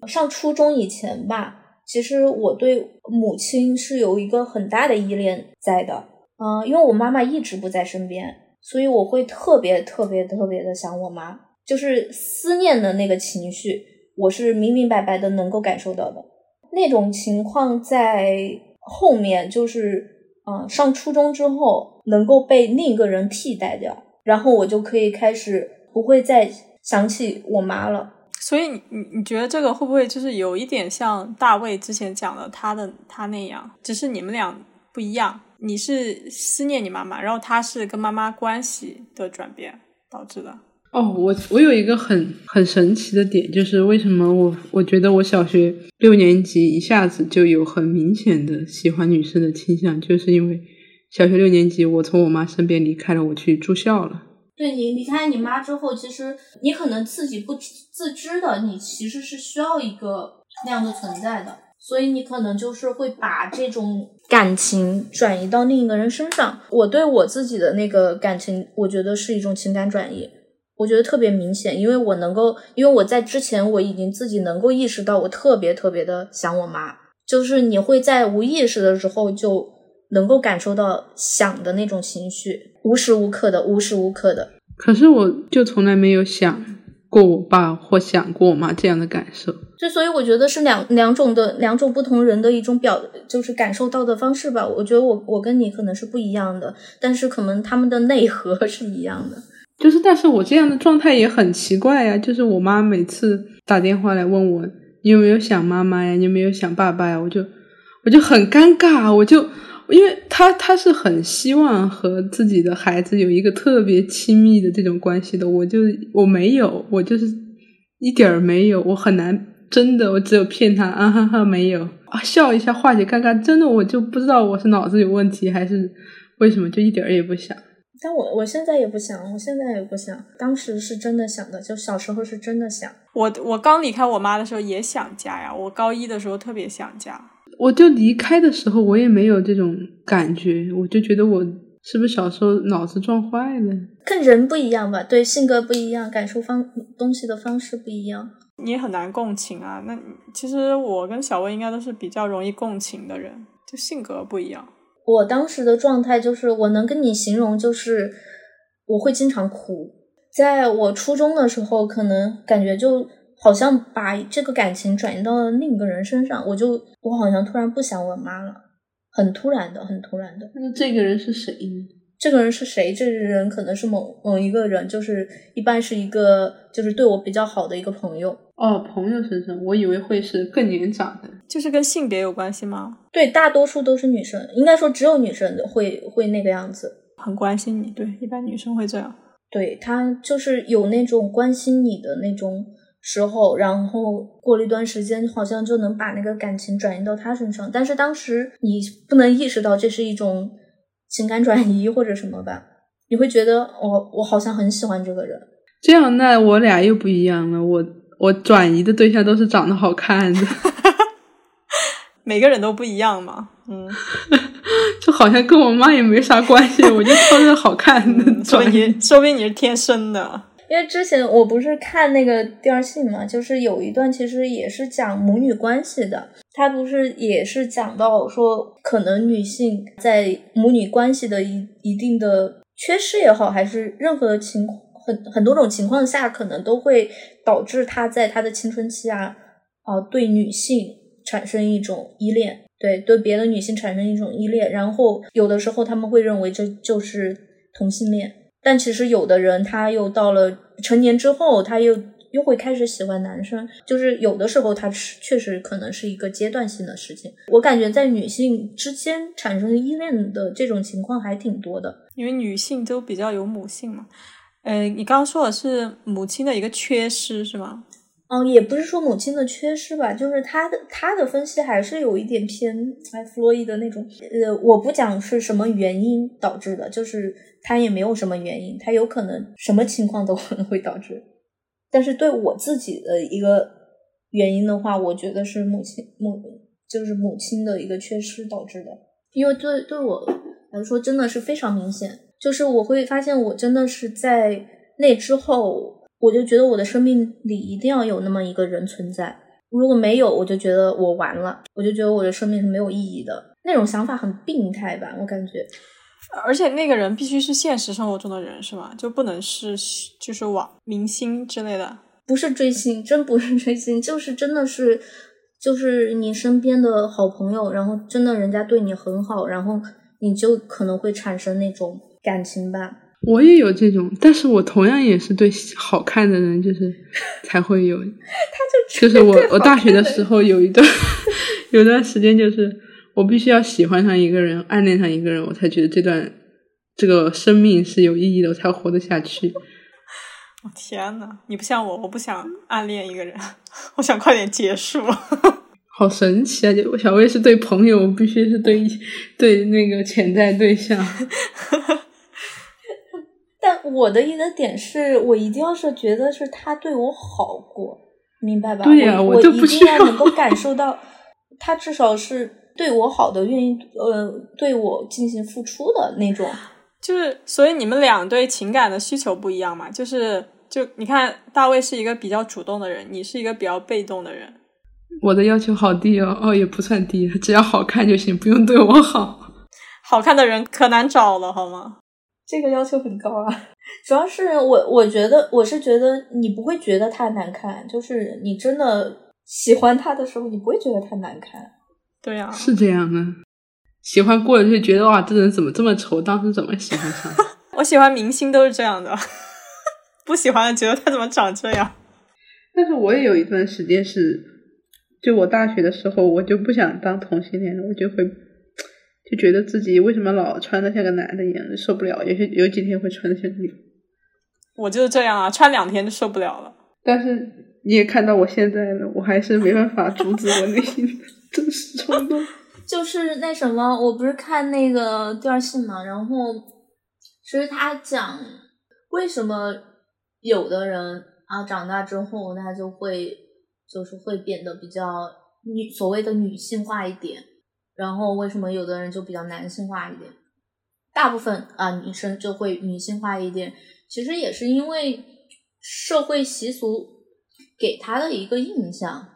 上初中以前吧，其实我对母亲是有一个很大的依恋在的。嗯，因为我妈妈一直不在身边，所以我会特别特别特别的想我妈，就是思念的那个情绪，我是明明白白的能够感受到的。那种情况在后面，就是嗯，上初中之后能够被另一个人替代掉，然后我就可以开始不会再想起我妈了。
所以你你你觉得这个会不会就是有一点像大卫之前讲的他的他那样，只是你们俩不一样？你是思念你妈妈，然后他是跟妈妈关系的转变导致的。
哦，我我有一个很很神奇的点，就是为什么我我觉得我小学六年级一下子就有很明显的喜欢女生的倾向，就是因为小学六年级我从我妈身边离开了，我去住校了。
对你离开你妈之后，其实你可能自己不自知的，你其实是需要一个那样的存在的。所以你可能就是会把这种感情转移到另一个人身上。我对我自己的那个感情，我觉得是一种情感转移，我觉得特别明显，因为我能够，因为我在之前我已经自己能够意识到，我特别特别的想我妈，就是你会在无意识的时候就能够感受到想的那种情绪，无时无刻的，无时无刻的。
可是我就从来没有想。过我爸或想过我妈这样的感受，
就所以我觉得是两两种的两种不同人的一种表，就是感受到的方式吧。我觉得我我跟你可能是不一样的，但是可能他们的内核是一样的。
就是，但是我这样的状态也很奇怪呀。就是我妈每次打电话来问我你有没有想妈妈呀，你有没有想爸爸呀，我就我就很尴尬，我就。因为他他是很希望和自己的孩子有一个特别亲密的这种关系的，我就我没有，我就是一点儿没有，我很难真的，我只有骗他啊哈哈没有啊笑一下化解尴尬，真的我就不知道我是脑子有问题还是为什么，就一点儿也不想。
但我我现在也不想，我现在也不想，当时是真的想的，就小时候是真的想。
我我刚离开我妈的时候也想家呀，我高一的时候特别想家。
我就离开的时候，我也没有这种感觉，我就觉得我是不是小时候脑子撞坏了？
跟人不一样吧，对性格不一样，感受方东西的方式不一样。
你也很难共情啊。那其实我跟小薇应该都是比较容易共情的人，就性格不一样。
我当时的状态就是，我能跟你形容，就是我会经常哭。在我初中的时候，可能感觉就好像把这个感情转移到了另一个人身上，我就我好像突然不想我妈了。很突然的，很突然的。
那这个人是谁呢？
这个人是谁？这个人可能是某某一个人，就是一般是一个，就是对我比较好的一个朋友。
哦，朋友身上，我以为会是更年长的。
就是跟性别有关系吗？
对，大多数都是女生，应该说只有女生会会那个样子，
很关心你。对，一般女生会这样。
对他就是有那种关心你的那种。时候，然后过了一段时间，好像就能把那个感情转移到他身上。但是当时你不能意识到这是一种情感转移或者什么吧？你会觉得我我好像很喜欢这个人。
这样，那我俩又不一样了。我我转移的对象都是长得好看的，
每个人都不一样嘛。嗯，
就好像跟我妈也没啥关系，我就挑着好看的。
说明你，说明你是天生的。
因为之前我不是看那个第二性嘛，就是有一段其实也是讲母女关系的，他不是也是讲到说，可能女性在母女关系的一一定的缺失也好，还是任何情很很多种情况下，可能都会导致他在他的青春期啊，啊对女性产生一种依恋，对对别的女性产生一种依恋，然后有的时候他们会认为这就是同性恋。但其实有的人，他又到了成年之后，他又又会开始喜欢男生。就是有的时候，他是确实可能是一个阶段性的事情。我感觉在女性之间产生依恋的这种情况还挺多的，
因为女性都比较有母性嘛。呃，你刚刚说的是母亲的一个缺失是吗？
嗯，也不是说母亲的缺失吧，就是他的他的分析还是有一点偏哎弗洛伊的那种。呃，我不讲是什么原因导致的，就是。他也没有什么原因，他有可能什么情况都可能会导致。但是对我自己的一个原因的话，我觉得是母亲母就是母亲的一个缺失导致的。因为对对我来说真的是非常明显，就是我会发现我真的是在那之后，我就觉得我的生命里一定要有那么一个人存在。如果没有，我就觉得我完了，我就觉得我的生命是没有意义的。那种想法很病态吧，我感觉。
而且那个人必须是现实生活中的人，是吗？就不能是就是网明星之类的？
不是追星，真不是追星，就是真的是，就是你身边的好朋友，然后真的人家对你很好，然后你就可能会产生那种感情吧。
我也有这种，但是我同样也是对好看的人，就是 才会有。他
就
就是我我大学的时候有一段 有段时间就是。我必须要喜欢上一个人，暗恋上一个人，我才觉得这段这个生命是有意义的，我才活得下去。
我天呐，你不像我，我不想暗恋一个人，我想快点结束。
好神奇啊！就小薇是对朋友，我必须是对对那个潜在对象。
但我的一个点是我一定要是觉得是他对我好过，明白吧？
对呀，
我
就不
需要能够感受到他至少是。对我好的，愿意呃对我进行付出的那种，
就是所以你们俩对情感的需求不一样嘛？就是就你看，大卫是一个比较主动的人，你是一个比较被动的人。
我的要求好低哦，哦也不算低，只要好看就行，不用对我好。
好看的人可难找了，好吗？
这个要求很高啊。主要是我我觉得我是觉得你不会觉得他难看，就是你真的喜欢他的时候，你不会觉得他难看。
对呀，
是这样的。喜欢过了就觉得哇，这人怎么这么丑？当时怎么喜欢上？
我喜欢明星都是这样的，不喜欢觉得他怎么长这样。
但是我也有一段时间是，就我大学的时候，我就不想当同性恋了，我就会就觉得自己为什么老穿的像个男的一样，受不了。有些有几天会穿的像个女。
我就是这样啊，穿两天就受不了了。
但是你也看到我现在了，我还是没办法阻止我内心。真实冲动，
就是那什么，我不是看那个第二性嘛，然后其实他讲为什么有的人啊长大之后他就会就是会变得比较女所谓的女性化一点，然后为什么有的人就比较男性化一点？大部分啊女生就会女性化一点，其实也是因为社会习俗给她的一个印象。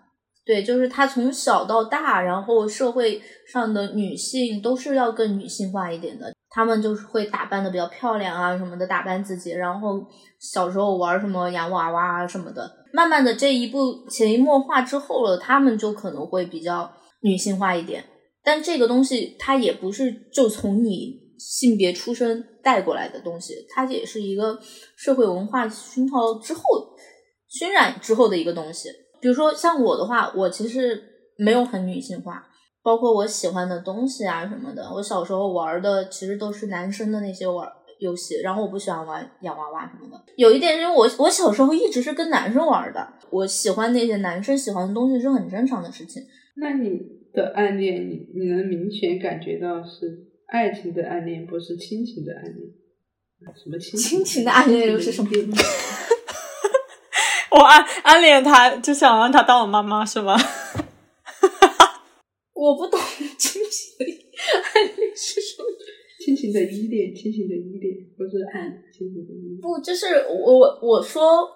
对，就是她从小到大，然后社会上的女性都是要更女性化一点的，她们就是会打扮的比较漂亮啊什么的，打扮自己，然后小时候玩什么洋娃娃啊什么的。慢慢的这一步潜移默化之后了，她们就可能会比较女性化一点。但这个东西它也不是就从你性别出身带过来的东西，它也是一个社会文化熏陶之后熏染之后的一个东西。比如说像我的话，我其实没有很女性化，包括我喜欢的东西啊什么的，我小时候玩的其实都是男生的那些玩游戏，然后我不喜欢玩洋娃娃什么的。有一点，因为我我小时候一直是跟男生玩的，我喜欢那些男生喜欢的东西是很正常的事情。
那你的暗恋，你你能明显感觉到是爱情的暗恋，不是亲情的暗恋？什么亲
亲情的暗恋又是什么？
我暗暗恋他，就想让他当我妈妈，是吗？
我不懂亲情的暗恋是什么。
亲情的依恋，亲情的依恋，不是爱，亲情的依恋。
不，就是我我说，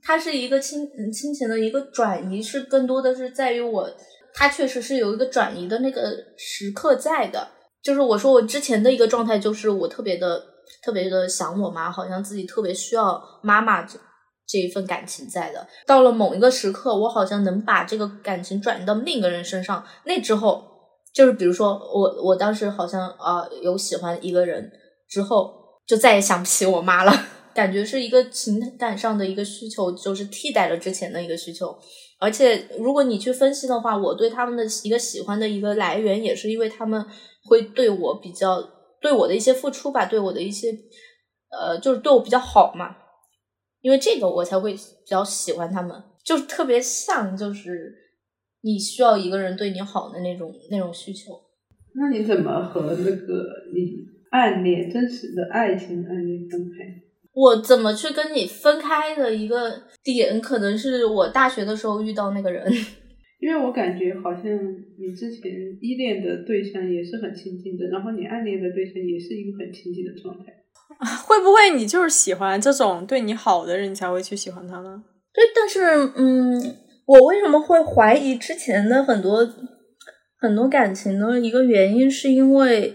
它是一个亲亲情的一个转移，是更多的是在于我，它确实是有一个转移的那个时刻在的。就是我说我之前的一个状态，就是我特别的特别的想我妈，好像自己特别需要妈妈这这一份感情在的。到了某一个时刻，我好像能把这个感情转移到另一个人身上，那之后。就是比如说，我我当时好像啊有喜欢一个人之后，就再也想不起我妈了。感觉是一个情感上的一个需求，就是替代了之前的一个需求。而且如果你去分析的话，我对他们的一个喜欢的一个来源，也是因为他们会对我比较对我的一些付出吧，对我的一些呃，就是对我比较好嘛。因为这个我才会比较喜欢他们，就特别像就是。你需要一个人对你好的那种那种需求，
那你怎么和那个你暗恋真实的爱情暗恋分开？
我怎么去跟你分开的一个点，可能是我大学的时候遇到那个人，
因为我感觉好像你之前依恋的对象也是很亲近的，然后你暗恋的对象也是一个很亲近的状态，
会不会你就是喜欢这种对你好的人，你才会去喜欢他呢？
对，但是嗯。我为什么会怀疑之前的很多很多感情呢？一个原因是因为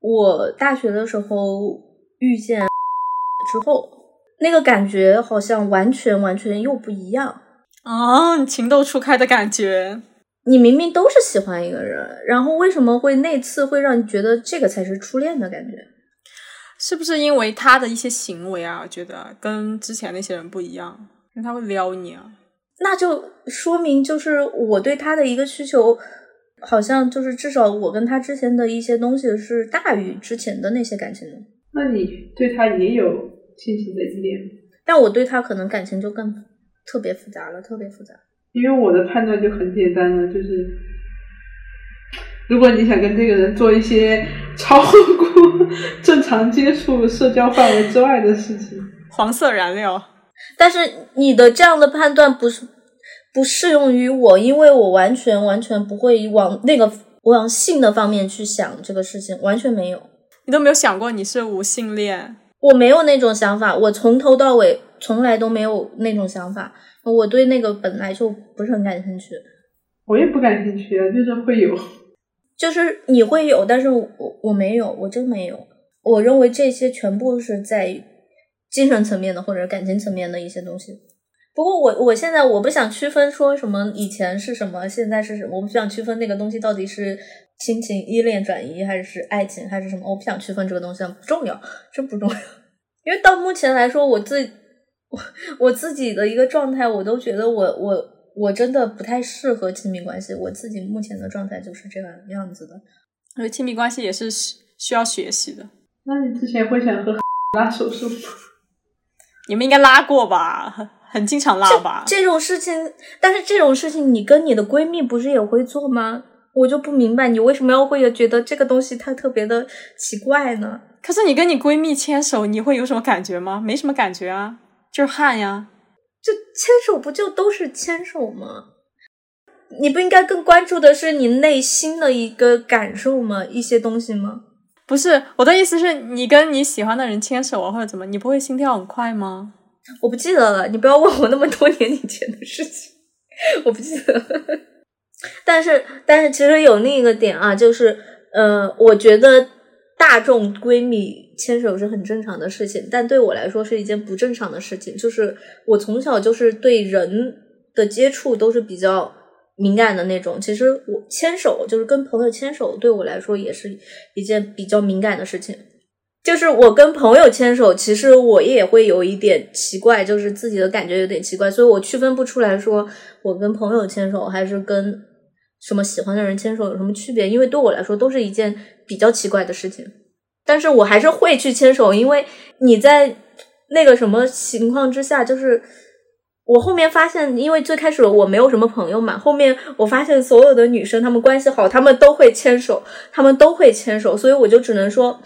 我大学的时候遇见之后，那个感觉好像完全完全又不一样
啊！情窦初开的感觉，
你明明都是喜欢一个人，然后为什么会那次会让你觉得这个才是初恋的感觉？
是不是因为他的一些行为啊，觉得跟之前那些人不一样？因为他会撩你啊。
那就说明，就是我对他的一个需求，好像就是至少我跟他之前的一些东西是大于之前的那些感情的。
那你对他也有亲情的依恋？
但我对他可能感情就更特别复杂了，特别复杂。
因为我的判断就很简单了，就是如果你想跟这个人做一些 超过正常接触、社交范围之外的事情，
黄色燃料。
但是你的这样的判断不是不适用于我，因为我完全完全不会往那个往性的方面去想这个事情，完全没有。
你都没有想过你是无性恋？
我没有那种想法，我从头到尾从来都没有那种想法。我对那个本来就不是很感兴趣。
我也不感兴趣啊，就是会有，
就是你会有，但是我我没有，我真没有。我认为这些全部是在。精神层面的或者感情层面的一些东西，不过我我现在我不想区分说什么以前是什么，现在是什么，我不想区分那个东西到底是亲情依恋转移还是爱情还是什么，我不想区分这个东西，不重要，真不重要。因为到目前来说，我自我 我自己的一个状态，我都觉得我我我真的不太适合亲密关系，我自己目前的状态就是这样样子的。
因为亲密关系也是需要学习的。
那你之前会想和 拉手术吗？
你们应该拉过吧，很很经常拉吧。
这种事情，但是这种事情你跟你的闺蜜不是也会做吗？我就不明白你为什么要会觉得这个东西它特别的奇怪呢？
可是你跟你闺蜜牵手，你会有什么感觉吗？没什么感觉啊，就是汗呀。
就牵手不就都是牵手吗？你不应该更关注的是你内心的一个感受吗？一些东西吗？
不是我的意思是你跟你喜欢的人牵手啊，或者怎么，你不会心跳很快吗？
我不记得了，你不要问我那么多年以前的事情，我不记得。但是，但是其实有另一个点啊，就是，呃，我觉得大众闺蜜牵手是很正常的事情，但对我来说是一件不正常的事情。就是我从小就是对人的接触都是比较敏感的那种。其实我牵手，就是跟朋友牵手，对我来说也是一件比较敏感的事情。就是我跟朋友牵手，其实我也会有一点奇怪，就是自己的感觉有点奇怪，所以我区分不出来说我跟朋友牵手还是跟什么喜欢的人牵手有什么区别，因为对我来说都是一件比较奇怪的事情。但是我还是会去牵手，因为你在那个什么情况之下，就是我后面发现，因为最开始我没有什么朋友嘛，后面我发现所有的女生她们关系好，她们都会牵手，她们都会牵手，所以我就只能说。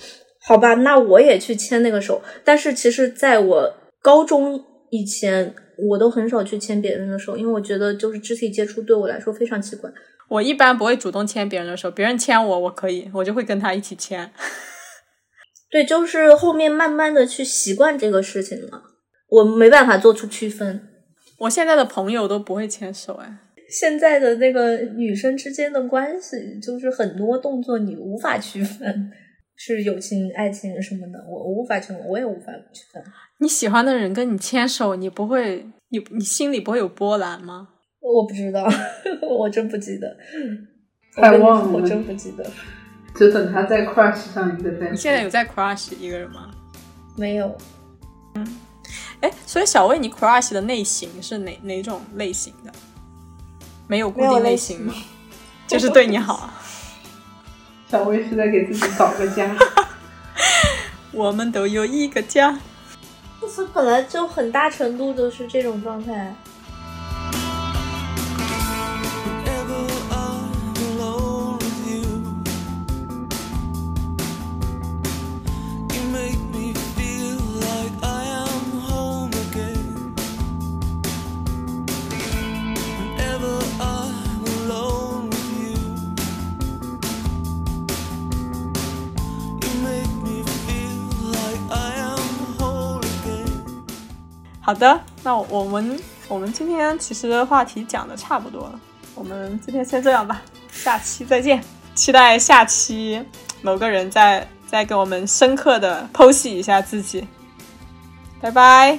好吧，那我也去牵那个手。但是其实，在我高中以前，我都很少去牵别人的手，因为我觉得就是肢体接触对我来说非常奇怪。
我一般不会主动牵别人的手，别人牵我，我可以，我就会跟他一起牵。
对，就是后面慢慢的去习惯这个事情了，我没办法做出区分。
我现在的朋友都不会牵手，哎，
现在的那个女生之间的关系，就是很多动作你无法区分。是友情、爱情什么的，我我无法区分，我也无法区分。
你喜欢的人跟你牵手，你不会，你你心里不会有波澜吗？
我不知道，我真不记得，
太忘了，
我真不记得。
就等他在 crush 上一个再。
你现在有在 crush 一个人吗？
没有。
嗯，哎，所以小魏，你 crush 的类型是哪哪种类型的？没有固定类型吗？就是对你好。
小魏是在给自己搞个家，
我们都有一个家。
就是本来就很大程度都是这种状态。
好的，那我们我们今天其实话题讲的差不多了，我们今天先这样吧，下期再见，期待下期某个人再再给我们深刻的剖析一下自己，拜拜。